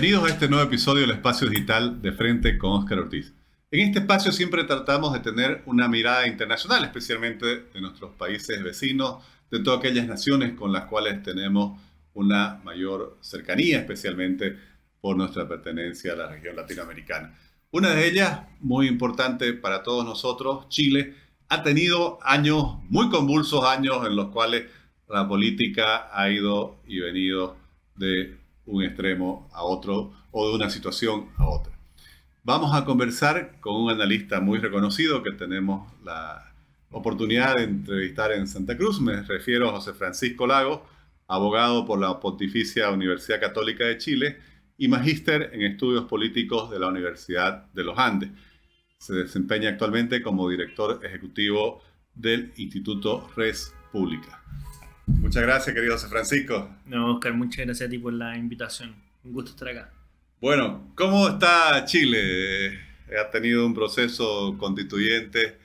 Bienvenidos a este nuevo episodio del Espacio Digital de Frente con Óscar Ortiz. En este espacio siempre tratamos de tener una mirada internacional, especialmente de nuestros países vecinos, de todas aquellas naciones con las cuales tenemos una mayor cercanía, especialmente por nuestra pertenencia a la región latinoamericana. Una de ellas, muy importante para todos nosotros, Chile, ha tenido años muy convulsos, años en los cuales la política ha ido y venido de un extremo a otro o de una situación a otra. Vamos a conversar con un analista muy reconocido que tenemos la oportunidad de entrevistar en Santa Cruz. Me refiero a José Francisco Lago, abogado por la Pontificia Universidad Católica de Chile y magíster en estudios políticos de la Universidad de los Andes. Se desempeña actualmente como director ejecutivo del Instituto Res Pública. Muchas gracias, querido José Francisco. No, Oscar, muchas gracias a ti por la invitación. Un gusto estar acá. Bueno, ¿cómo está Chile? Ha tenido un proceso constituyente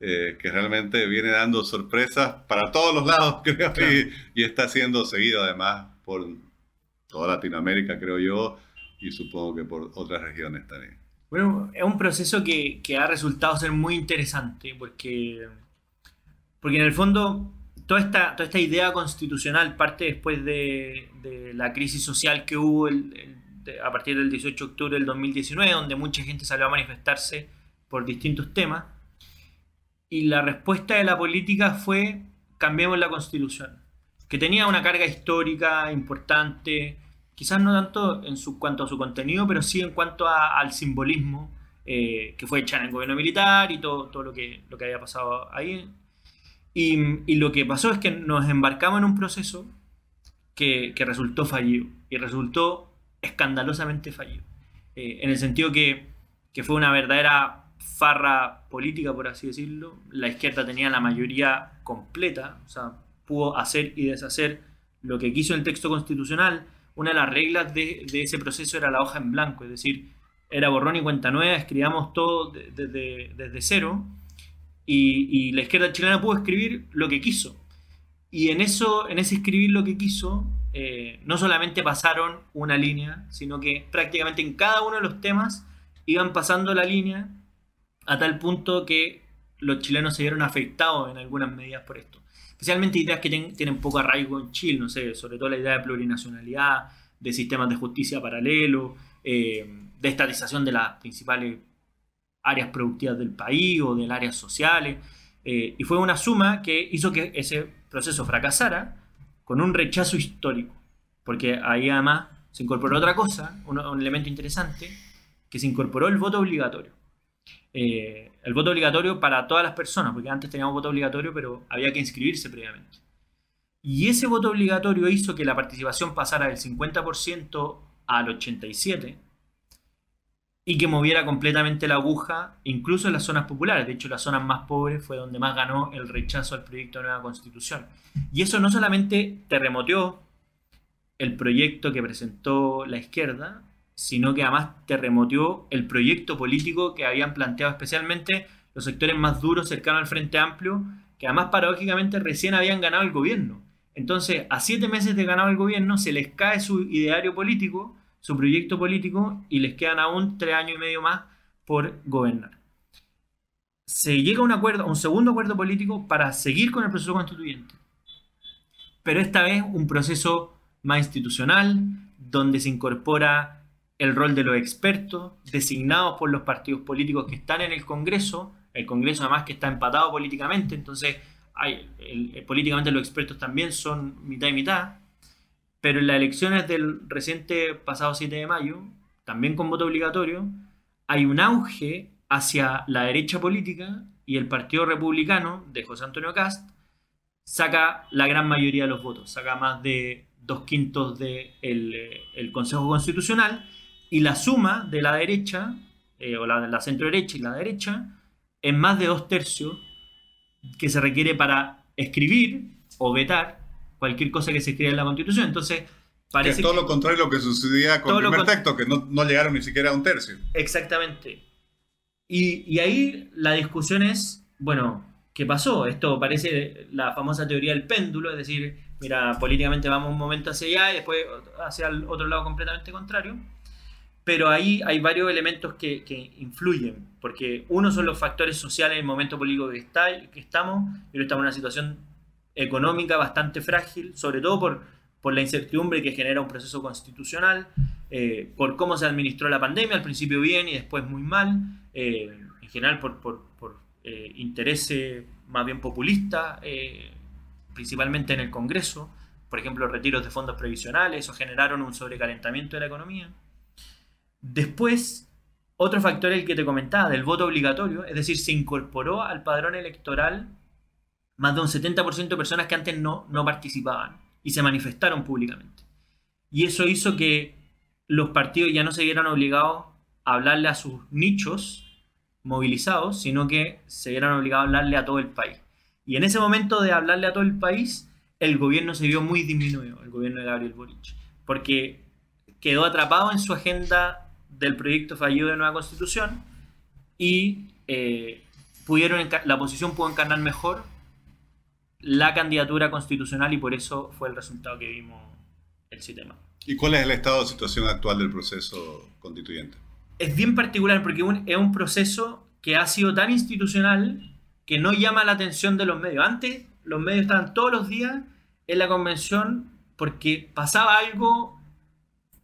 eh, que realmente viene dando sorpresas para todos los lados, creo, y, está siendo seguido además por toda Latinoamérica, creo yo, y supongo que por otras regiones también. Bueno, es un proceso que, que ha resultado ser muy interesante porque, porque en el fondo toda esta, toda esta idea constitucional parte después de, de la crisis social que hubo el a partir del 18 de octubre del 2019, donde mucha gente salió a manifestarse por distintos temas. Y la respuesta de la política fue cambiemos la constitución, que tenía una carga histórica importante, quizás no tanto en su, cuanto a su contenido, pero sí en cuanto al simbolismo eh, que fue hecha en el gobierno militar y todo, todo lo, que, lo que había pasado ahí. Y, lo que pasó es que nos embarcamos en un proceso que, resultó fallido y resultó escandalosamente fallido. Eh, en el sentido que, fue una verdadera farra política, por así decirlo. La izquierda tenía la mayoría completa, o sea, pudo hacer y deshacer lo que quiso el texto constitucional. Una de las reglas de, ese proceso era la hoja en blanco, es decir, era borrón y cuenta nueva, escribíamos todo desde cero y, la izquierda chilena pudo escribir lo que quiso. Y en, eso, en ese escribir lo que quiso, eh, no solamente pasaron una línea, sino que prácticamente en cada uno de los temas iban pasando la línea a tal punto que los chilenos se vieron afectados en algunas medidas por esto. Especialmente ideas que tienen poco arraigo en Chile, no sé, sobre todo la idea de plurinacionalidad, de sistemas de justicia paralelo, eh, de estatización de las principales áreas productivas del país o de las áreas sociales. Eh, y fue una suma que hizo que ese proceso fracasara con un rechazo histórico, porque ahí además se incorporó otra cosa, un, elemento interesante, que se incorporó el voto obligatorio. Eh, el voto obligatorio para todas las personas, porque antes teníamos voto obligatorio, pero había que inscribirse previamente. Y ese voto obligatorio hizo que la participación pasara del 50% al 87% y que moviera completamente la aguja, incluso en las zonas populares. De hecho, las zonas más pobres fue donde más ganó el rechazo al proyecto de nueva constitución. Y eso no solamente terremoteó el proyecto que presentó la izquierda, sino que además terremoteó el proyecto político que habían planteado especialmente los sectores más duros cercanos al Frente Amplio, que además paradójicamente recién habían ganado el gobierno. Entonces, a siete meses de ganar el gobierno, se les cae su ideario político, su proyecto político, y les quedan aún tres años y medio más por gobernar. Se llega a un acuerdo, a un segundo acuerdo político para seguir con el proceso constituyente. Pero esta vez un proceso más institucional, donde se incorpora el rol de los expertos designados por los partidos políticos que están en el Congreso, el Congreso además que está empatado políticamente, entonces hay, políticamente los expertos también son mitad y mitad, pero en las elecciones del reciente pasado 7 de mayo, también con voto obligatorio, hay un auge hacia la derecha política y el Partido Republicano de José Antonio Cast saca la gran mayoría de los votos, saca más de dos quintos del de el Consejo Constitucional y la suma de la derecha, eh, o la, la centro derecha y la derecha, es más de dos tercios que se requiere para escribir o vetar cualquier cosa que se escriba en la Constitución. Entonces, parece. Que todo lo contrario a lo que sucedía con el primer texto, que no, no, llegaron ni siquiera a un tercio. Exactamente. Y, y ahí la discusión es, bueno, ¿qué pasó? Esto parece la famosa teoría del péndulo, es decir, mira, políticamente vamos un momento hacia allá y después hacia el otro lado completamente contrario. pero ahí hay varios elementos que, que, influyen, porque uno son los factores sociales en el momento político que, está, que estamos, pero estamos en una situación económica bastante frágil, sobre todo por, por la incertidumbre que genera un proceso constitucional, eh, por cómo se administró la pandemia, al principio bien y después muy mal, eh, en general por, por, por eh, intereses más bien populistas, principalmente en el Congreso, por ejemplo, retiros de fondos previsionales, o generaron un sobrecalentamiento de la economía. Después, otro factor el que te comentaba, del voto obligatorio, es decir, se incorporó al padrón electoral más de un 70% de personas que antes no, no participaban y se manifestaron públicamente. Y eso hizo que los partidos ya no se vieran obligados a hablarle a sus nichos movilizados, sino que se vieran obligados a hablarle a todo el país. Y en ese momento de hablarle a todo el país, el gobierno se vio muy disminuido, el gobierno de Gabriel Boric, porque quedó atrapado en su agenda del proyecto fallido de nueva constitución y eh, pudieron, la oposición pudo encarnar mejor la candidatura constitucional y por eso fue el resultado que vimos el sistema. ¿Y cuál es el estado de situación actual del proceso constituyente? Es bien particular porque es un proceso que ha sido tan institucional que no llama la atención de los medios. Antes los medios estaban todos los días en la convención porque pasaba algo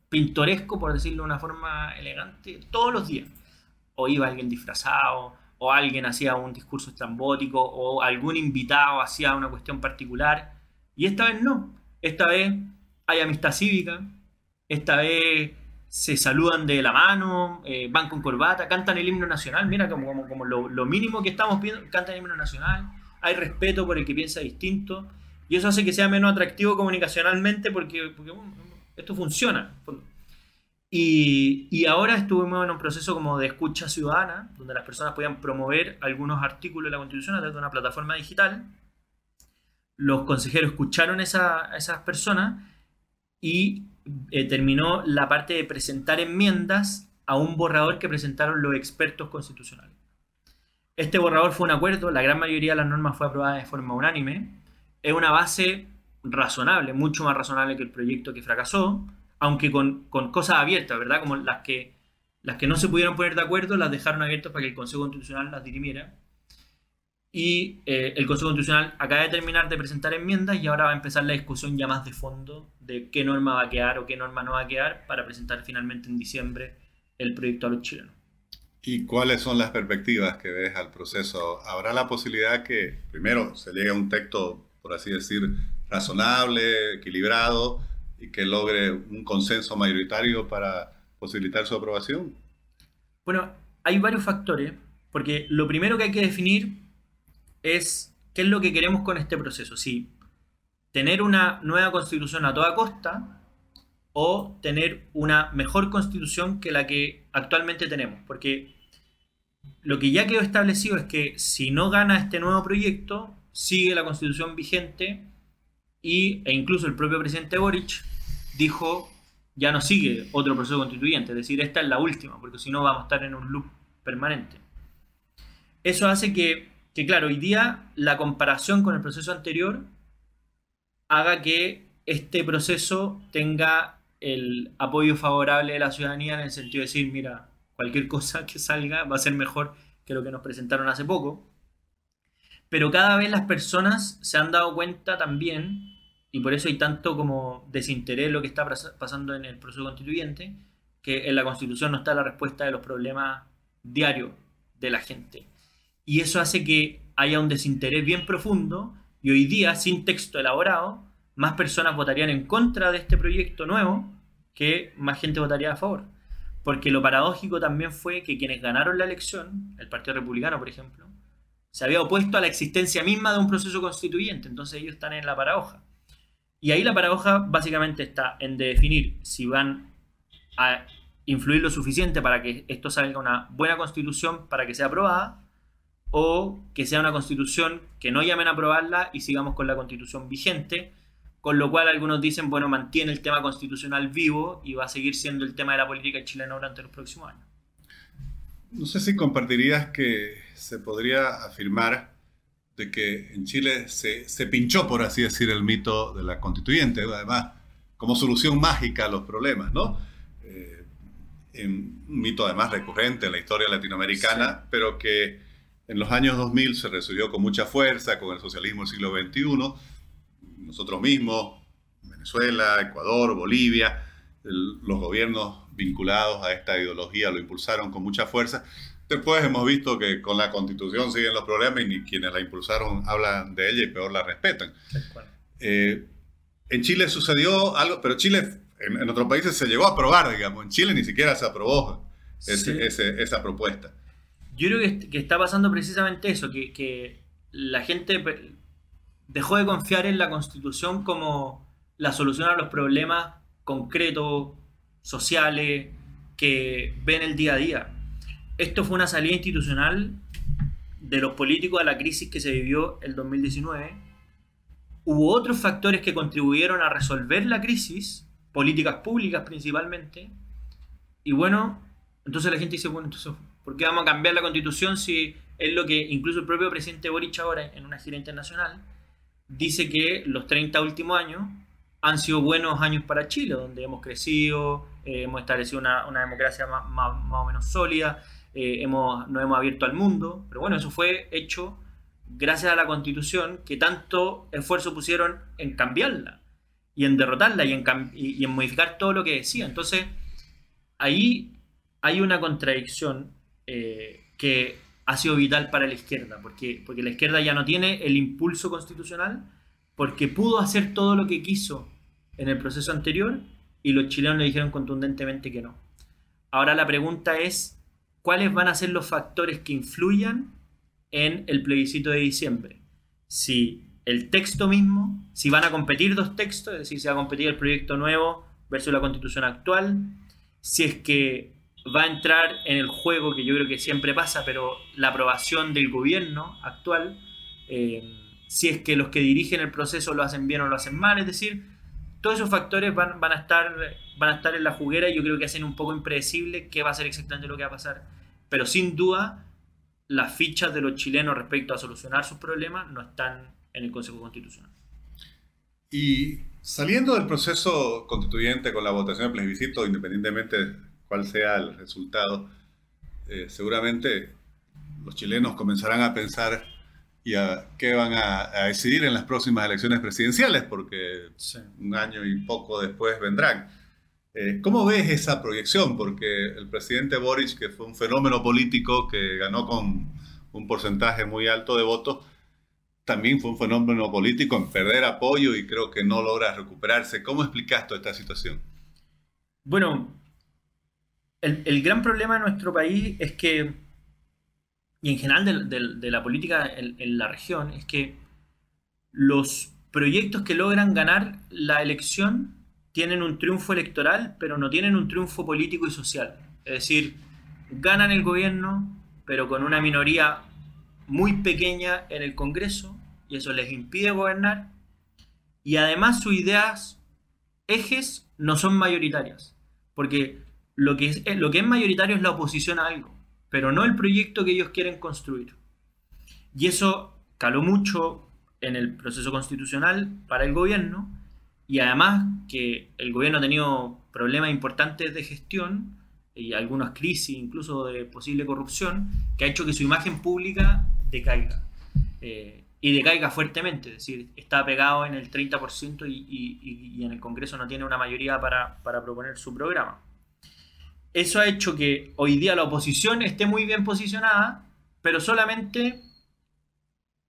pintoresco, por decirlo de una forma elegante, todos los días. O iba alguien disfrazado, o alguien hacía un discurso estrambótico, o algún invitado hacía una cuestión particular. Y esta vez no. Esta vez hay amistad cívica, esta vez se saludan de la mano, eh, van con corbata, cantan el himno nacional, mira como, lo, mínimo que estamos viendo, cantan el himno nacional, hay respeto por el que piensa distinto, y eso hace que sea menos atractivo comunicacionalmente porque, esto funciona. Y, ahora estuvimos en un proceso como de escucha ciudadana, donde las personas podían promover algunos artículos de la Constitución a través de una plataforma digital. Los consejeros escucharon a esas personas y eh, terminó la parte de presentar enmiendas a un borrador que presentaron los expertos constitucionales. Este borrador fue un acuerdo, la gran mayoría de las normas fue aprobada de forma unánime. Es una base razonable, mucho más razonable que el proyecto que fracasó, aunque con, con cosas abiertas, ¿verdad? Como las que, las que no se pudieron poner de acuerdo, las dejaron abiertas para que el Consejo Constitucional las dirimiera. Y eh, el Consejo Constitucional acaba de terminar de presentar enmiendas y ahora va a empezar la discusión ya más de fondo de qué norma va a quedar o qué norma no va a quedar para presentar finalmente en diciembre el proyecto a los chilenos. ¿Y cuáles son las perspectivas que ves al proceso? ¿Habrá la posibilidad que primero se llegue a un texto, por así decir, razonable, equilibrado y que logre un consenso mayoritario para posibilitar su aprobación? Bueno, hay varios factores, porque lo primero que hay que definir es qué es lo que queremos con este proceso. Si tener una nueva constitución a toda costa o tener una mejor constitución que la que actualmente tenemos. Porque lo que ya quedó establecido es que si no gana este nuevo proyecto, sigue la constitución vigente y, e incluso el propio presidente Boric dijo ya no sigue otro proceso constituyente, es decir, esta es la última, porque si no vamos a estar en un loop permanente. Eso hace que que claro, hoy día la comparación con el proceso anterior haga que este proceso tenga el apoyo favorable de la ciudadanía en el sentido de decir, mira, cualquier cosa que salga va a ser mejor que lo que nos presentaron hace poco. Pero cada vez las personas se han dado cuenta también, y por eso hay tanto como desinterés en lo que está pasando en el proceso constituyente, que en la constitución no está la respuesta de los problemas diarios de la gente. Y eso hace que haya un desinterés bien profundo y hoy día, sin texto elaborado, más personas votarían en contra de este proyecto nuevo que más gente votaría a favor. Porque lo paradójico también fue que quienes ganaron la elección, el Partido Republicano, por ejemplo, se había opuesto a la existencia misma de un proceso constituyente. Entonces ellos están en la paradoja. Y ahí la paradoja básicamente está en definir si van a influir lo suficiente para que esto salga una buena constitución para que sea aprobada o que sea una constitución que no llamen a aprobarla y sigamos con la constitución vigente, con lo cual algunos dicen, bueno, mantiene el tema constitucional vivo y va a seguir siendo el tema de la política chilena durante los próximos años. No sé si compartirías que se podría afirmar de que en Chile se, se pinchó, por así decir, el mito de la constituyente, además, como solución mágica a los problemas, ¿no? Eh, un mito además recurrente en la historia latinoamericana, pero que en los años 2000 se resurgió con mucha fuerza con el socialismo del siglo XXI. Nosotros mismos, Venezuela, Ecuador, Bolivia, los gobiernos vinculados a esta ideología lo impulsaron con mucha fuerza. Después hemos visto que con la constitución siguen los problemas y ni quienes la impulsaron hablan de ella y peor la respetan. Eh, en Chile sucedió algo, pero Chile en, otros países se llegó a aprobar, digamos. En Chile ni siquiera se aprobó esa propuesta. Yo creo que, está pasando precisamente eso, que, que la gente dejó de confiar en la constitución como la solución a los problemas concretos, sociales, que ven el día a día. Esto fue una salida institucional de los políticos a la crisis que se vivió el 2019. Hubo otros factores que contribuyeron a resolver la crisis, políticas públicas principalmente. Y bueno, entonces la gente dice, bueno, entonces, ¿por qué vamos a cambiar la constitución si es lo que incluso el propio presidente Boric ahora en una gira internacional dice que los 30 últimos años han sido buenos años para Chile, donde hemos crecido, eh, hemos establecido una, democracia más, o menos sólida, eh, hemos, nos hemos abierto al mundo, pero bueno, eso fue hecho gracias a la constitución que tanto esfuerzo pusieron en cambiarla y en derrotarla y en, y, en modificar todo lo que decía. Entonces, ahí hay una contradicción eh, que ha sido vital para la izquierda, porque, porque la izquierda ya no tiene el impulso constitucional, porque pudo hacer todo lo que quiso en el proceso anterior y los chilenos le dijeron contundentemente que no. Ahora la pregunta es, ¿cuáles van a ser los factores que influyan en el plebiscito de diciembre? Si el texto mismo, si van a competir dos textos, es decir, si va a competir el proyecto nuevo versus la constitución actual, si es que va a entrar en el juego que yo creo que siempre pasa, pero la aprobación del gobierno actual, eh, si es que los que dirigen el proceso lo hacen bien o lo hacen mal, es decir, todos esos factores van, a estar en la juguera y yo creo que hacen un poco impredecible qué va a ser exactamente lo que va a pasar. Pero sin duda, las fichas de los chilenos respecto a solucionar sus problemas no están en el Consejo Constitucional. Y saliendo del proceso constituyente con la votación del plebiscito, independientemente de cuál sea el resultado, eh, seguramente los chilenos comenzarán a pensar y a qué van a, decidir en las próximas elecciones presidenciales, porque un año y poco después vendrán. Eh, ¿Cómo ves esa proyección? Porque el presidente Boric, que fue un fenómeno político que ganó con un porcentaje muy alto de votos, también fue un fenómeno político en perder apoyo y creo que no logra recuperarse. ¿Cómo explicas toda esta situación? Bueno, el, el gran problema de nuestro país es que y en general de, la política en, la región es que los proyectos que logran ganar la elección tienen un triunfo electoral, pero no tienen un triunfo político y social. Es decir, ganan el gobierno, pero con una minoría muy pequeña en el Congreso, y eso les impide gobernar, y además sus ideas, ejes, no son mayoritarias, porque lo que es, lo que es mayoritario es la oposición a algo pero no el proyecto que ellos quieren construir. Y eso caló mucho en el proceso constitucional para el gobierno y además que el gobierno ha tenido problemas importantes de gestión y algunas crisis, incluso de posible corrupción, que ha hecho que su imagen pública decaiga. Eh, y decaiga fuertemente, es decir, está pegado en el 30% y, y, en el Congreso no tiene una mayoría para, para proponer su programa eso ha hecho que hoy día la oposición esté muy bien posicionada, pero solamente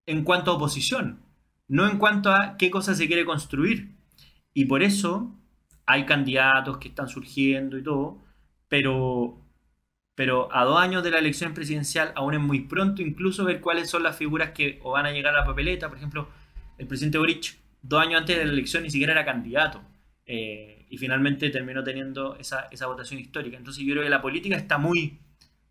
en cuanto a oposición, no en cuanto a qué cosa se quiere construir. Y por eso hay candidatos que están surgiendo y todo, pero, pero a dos años de la elección presidencial aún es muy pronto incluso ver cuáles son las figuras que o van a llegar a la papeleta. Por ejemplo, el presidente Boric, dos años antes de la elección, ni siquiera era candidato. Eh, y finalmente terminó teniendo esa, votación histórica. Entonces yo creo que la política está muy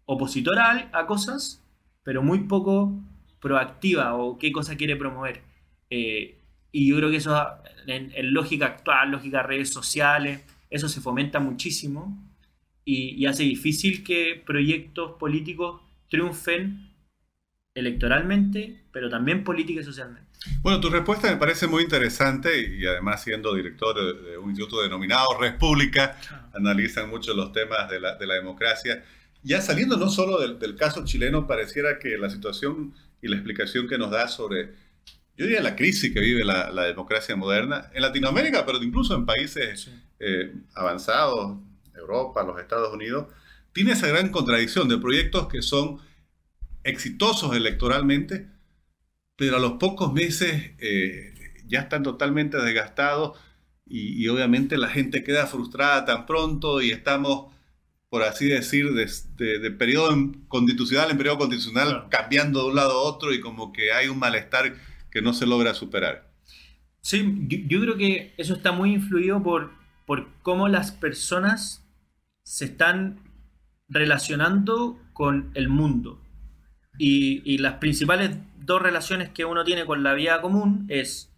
opositora a, cosas, pero muy poco proactiva o qué cosa quiere promover. Eh, y yo creo que eso en, lógica actual, lógica redes sociales, eso se fomenta muchísimo y, y hace difícil que proyectos políticos triunfen electoralmente, pero también política y socialmente. Bueno, tu respuesta me parece muy interesante y además siendo director de un instituto denominado República, analizan mucho los temas de la, de la democracia. Ya saliendo no solo del, del, caso chileno, pareciera que la situación y la explicación que nos da sobre, yo diría, la crisis que vive la, la democracia moderna en Latinoamérica, pero incluso en países eh, avanzados, Europa, los Estados Unidos, tiene esa gran contradicción de proyectos que son exitosos electoralmente, pero a los pocos meses eh, ya están totalmente desgastados y, obviamente la gente queda frustrada tan pronto y estamos, por así decir, de, periodo constitucional en periodo constitucional cambiando de un lado a otro y como que hay un malestar que no se logra superar. Sí, yo, creo que eso está muy influido por, por cómo las personas se están relacionando con el mundo. Y, las principales dos relaciones que uno tiene con la vida común es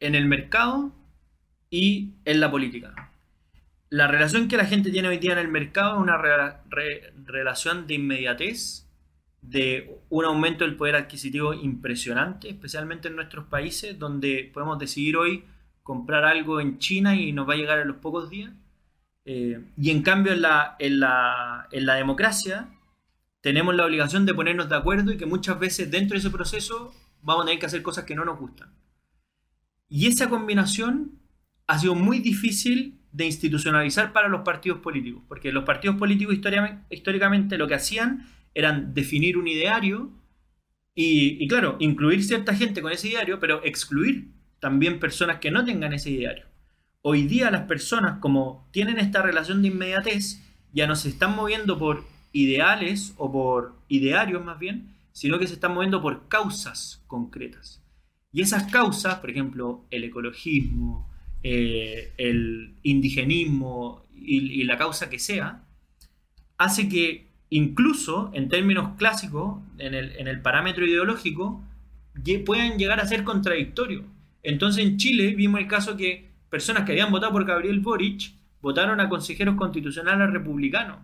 en el mercado y en la política. La relación que la gente tiene hoy día en el mercado es una relación de inmediatez, de un aumento del poder adquisitivo impresionante, especialmente en nuestros países, donde podemos decidir hoy comprar algo en China y nos va a llegar en los pocos días. Eh, y en cambio en la, en la, en la democracia tenemos la obligación de ponernos de acuerdo y que muchas veces dentro de ese proceso vamos a tener que hacer cosas que no nos gustan. Y esa combinación ha sido muy difícil de institucionalizar para los partidos políticos, porque los partidos políticos históricamente lo que hacían eran definir un ideario y, claro, incluir cierta gente con ese ideario, pero excluir también personas que no tengan ese ideario. Hoy día las personas, como tienen esta relación de inmediatez, ya no se están moviendo por ideales o por idearios más bien, sino que se están moviendo por causas concretas. Y esas causas, por ejemplo, el ecologismo, eh, el indigenismo y, la causa que sea, hace que incluso en términos clásicos, en el, en el parámetro ideológico, puedan llegar a ser contradictorios. Entonces en Chile vimos el caso que personas que habían votado por Gabriel Boric votaron a consejeros constitucionales republicanos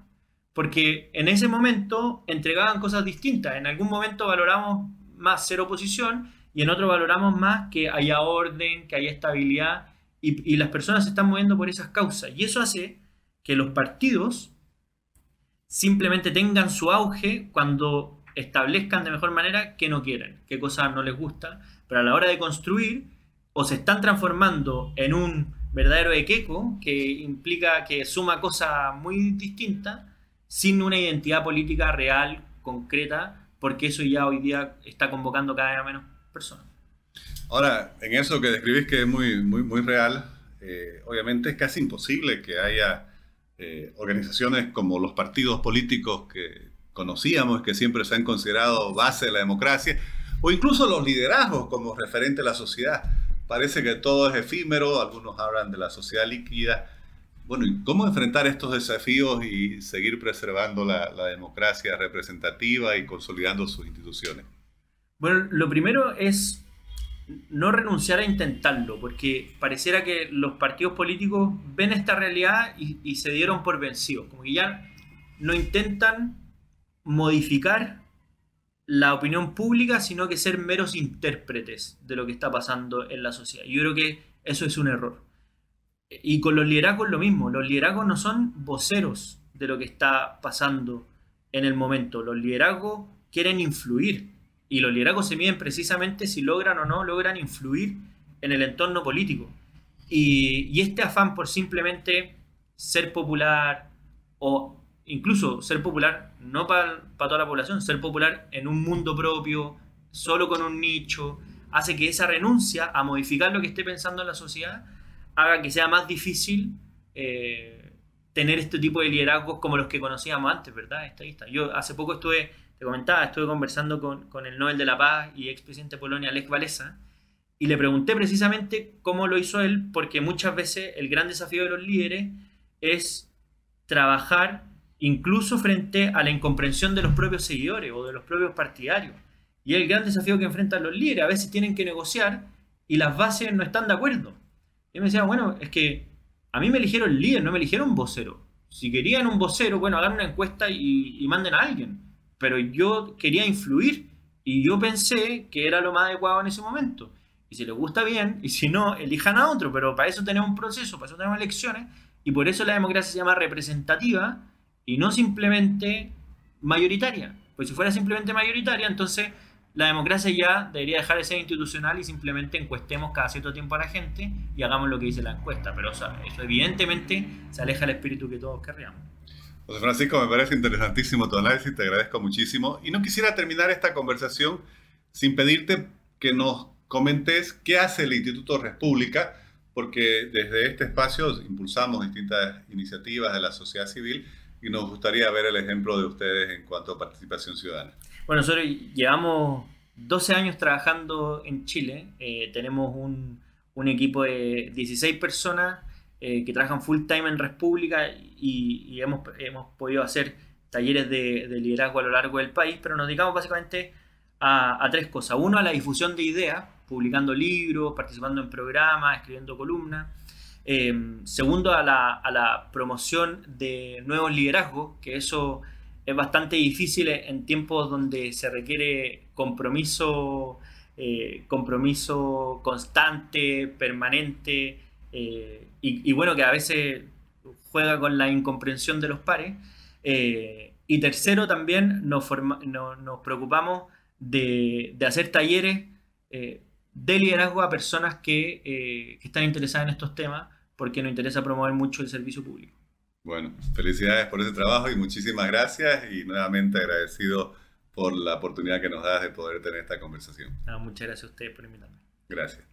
porque en ese momento entregaban cosas distintas. En algún momento valoramos más ser oposición y en otro valoramos más que haya orden, que haya estabilidad y, las personas se están moviendo por esas causas. Y eso hace que los partidos simplemente tengan su auge cuando establezcan de mejor manera que no quieren, qué cosas no les gusta, pero a la hora de construir o se están transformando en un verdadero equeco que implica que suma cosas muy distintas sin una identidad política real, concreta, porque eso ya hoy día está convocando cada vez menos personas. Ahora, en eso que describís que es muy, muy, muy real, eh, obviamente es casi imposible que haya eh, organizaciones como los partidos políticos que conocíamos, que siempre se han considerado base de la democracia, o incluso los liderazgos como referente a la sociedad. Parece que todo es efímero, algunos hablan de la sociedad líquida, bueno, ¿y cómo enfrentar estos desafíos y seguir preservando la, democracia representativa y consolidando sus instituciones? Bueno, lo primero es no renunciar a intentarlo, porque pareciera que los partidos políticos ven esta realidad y, se dieron por vencidos, como que ya no intentan modificar la opinión pública, sino que ser meros intérpretes de lo que está pasando en la sociedad. Yo creo que eso es un error. Y con los liderazgos lo mismo, los liderazgos no son voceros de lo que está pasando en el momento, los liderazgos quieren influir y los liderazgos se miden precisamente si logran o no logran influir en el entorno político. Y, este afán por simplemente ser popular o incluso ser popular no para, toda la población, ser popular en un mundo propio, solo con un nicho, hace que esa renuncia a modificar lo que esté pensando en la sociedad haga que sea más difícil eh, tener este tipo de liderazgos como los que conocíamos antes, ¿verdad? Estadista. Yo hace poco estuve, te comentaba, estuve conversando con, el Nobel de la Paz y expresidente de Polonia, Lech Walesa, y le pregunté precisamente cómo lo hizo él, porque muchas veces el gran desafío de los líderes es trabajar incluso frente a la incomprensión de los propios seguidores o de los propios partidarios. Y el gran desafío que enfrentan los líderes, a veces tienen que negociar y las bases no están de acuerdo. Y me decía, bueno, es que a mí me eligieron líder, no me eligieron vocero. Si querían un vocero, bueno, hagan una encuesta y, manden a alguien. Pero yo quería influir y yo pensé que era lo más adecuado en ese momento. y si les gusta bien, y si no, elijan a otro, pero para eso tenemos un proceso, para eso tenemos elecciones, y por eso la democracia se llama representativa y no simplemente mayoritaria. Pues si fuera simplemente mayoritaria, entonces la democracia ya debería dejar de ser institucional y simplemente encuestemos cada cierto tiempo a la gente y hagamos lo que dice la encuesta. Pero eso evidentemente se aleja del espíritu que todos querríamos. José Francisco, me parece interesantísimo tu análisis, te agradezco muchísimo. Y no quisiera terminar esta conversación sin pedirte que nos comentes qué hace el Instituto República, porque desde este espacio impulsamos distintas iniciativas de la sociedad civil y nos gustaría ver el ejemplo de ustedes en cuanto a participación ciudadana. Bueno, nosotros llevamos 12 años trabajando en Chile, eh, tenemos un, equipo de 16 personas eh, que trabajan full time en República y, hemos, hemos, podido hacer talleres de, de, liderazgo a lo largo del país, pero nos dedicamos básicamente a, a tres cosas. Uno, a la difusión de ideas, publicando libros, participando en programas, escribiendo columnas. Eh, segundo, a la, a la, promoción de nuevos liderazgos, que eso es bastante difícil en tiempos donde se requiere compromiso, eh, compromiso constante, permanente, eh, y, bueno, que a veces juega con la incomprensión de los pares. y tercero, también nos, nos preocupamos de, hacer talleres de liderazgo a personas que, eh, que, están interesadas en estos temas porque nos interesa promover mucho el servicio público. Bueno, felicidades por ese trabajo y muchísimas gracias y nuevamente agradecido por la oportunidad que nos das de poder tener esta conversación. muchas gracias a ustedes por invitarme. Gracias.